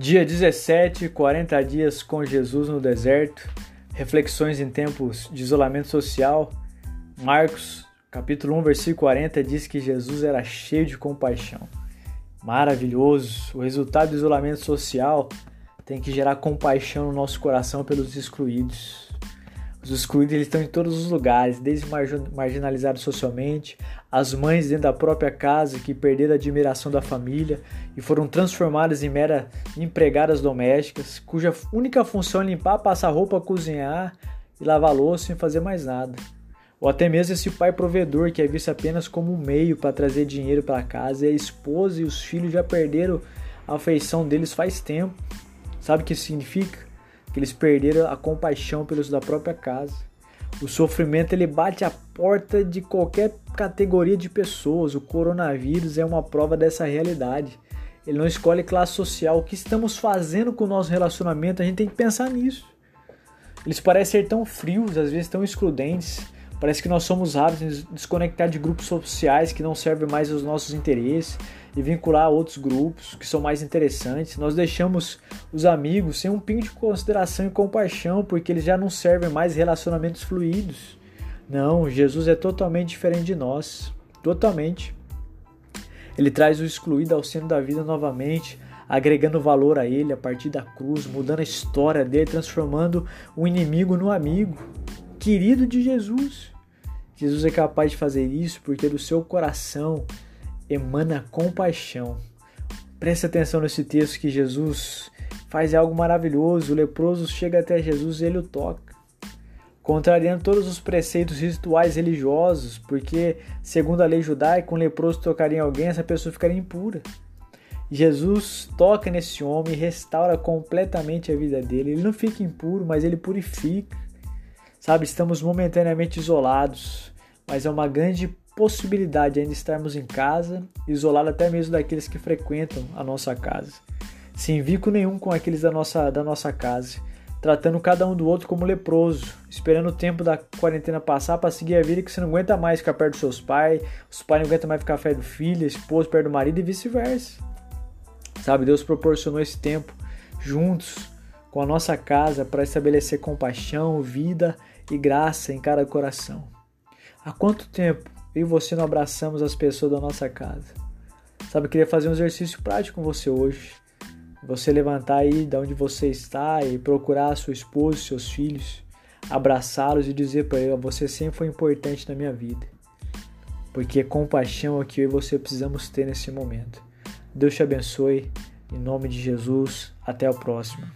Dia 17, 40 dias com Jesus no deserto, reflexões em tempos de isolamento social. Marcos, capítulo 1, versículo 40 diz que Jesus era cheio de compaixão. Maravilhoso! O resultado do isolamento social tem que gerar compaixão no nosso coração pelos excluídos. Os excluídos eles estão em todos os lugares, desde marginalizados socialmente, as mães dentro da própria casa que perderam a admiração da família e foram transformadas em mera empregadas domésticas, cuja única função é limpar, passar roupa, cozinhar e lavar louça sem fazer mais nada. Ou até mesmo esse pai provedor que é visto apenas como um meio para trazer dinheiro para casa e a esposa e os filhos já perderam a afeição deles faz tempo. Sabe o que isso significa? Que eles perderam a compaixão pelos da própria casa. O sofrimento ele bate a porta de qualquer categoria de pessoas. O coronavírus é uma prova dessa realidade. Ele não escolhe classe social. O que estamos fazendo com o nosso relacionamento? A gente tem que pensar nisso. Eles parecem ser tão frios, às vezes tão excludentes. Parece que nós somos rápidos em desconectar de grupos sociais que não servem mais aos nossos interesses e vincular a outros grupos que são mais interessantes. Nós deixamos os amigos sem um pingo de consideração e compaixão porque eles já não servem mais relacionamentos fluidos. Não, Jesus é totalmente diferente de nós. Totalmente. Ele traz o excluído ao centro da vida novamente, agregando valor a ele a partir da cruz, mudando a história dele, transformando o inimigo no amigo querido de Jesus. Jesus é capaz de fazer isso porque do seu coração emana compaixão. Preste atenção nesse texto que Jesus faz algo maravilhoso. O leproso chega até Jesus e ele o toca. Contrariando todos os preceitos rituais religiosos, porque, segundo a lei judaica, um leproso tocaria em alguém, essa pessoa ficaria impura. Jesus toca nesse homem e restaura completamente a vida dele. Ele não fica impuro, mas ele purifica. Sabe, estamos momentaneamente isolados, mas é uma grande possibilidade ainda estarmos em casa, isolado até mesmo daqueles que frequentam a nossa casa. Sem vínculo nenhum com aqueles da nossa, da nossa casa, tratando cada um do outro como leproso, esperando o tempo da quarentena passar para seguir a vida que você não aguenta mais ficar perto dos seus pais, os pais não aguentam mais ficar perto do filho, a esposa perto do marido e vice-versa. Sabe, Deus proporcionou esse tempo juntos com a nossa casa para estabelecer compaixão, vida e graça em cada coração. Há quanto tempo eu e você não abraçamos as pessoas da nossa casa? Sabe, eu queria fazer um exercício prático com você hoje. Você levantar aí de onde você está e procurar sua esposa, seus filhos, abraçá-los e dizer para eles: Você sempre foi importante na minha vida. Porque compaixão é que eu e você precisamos ter nesse momento. Deus te abençoe. Em nome de Jesus. Até o próximo.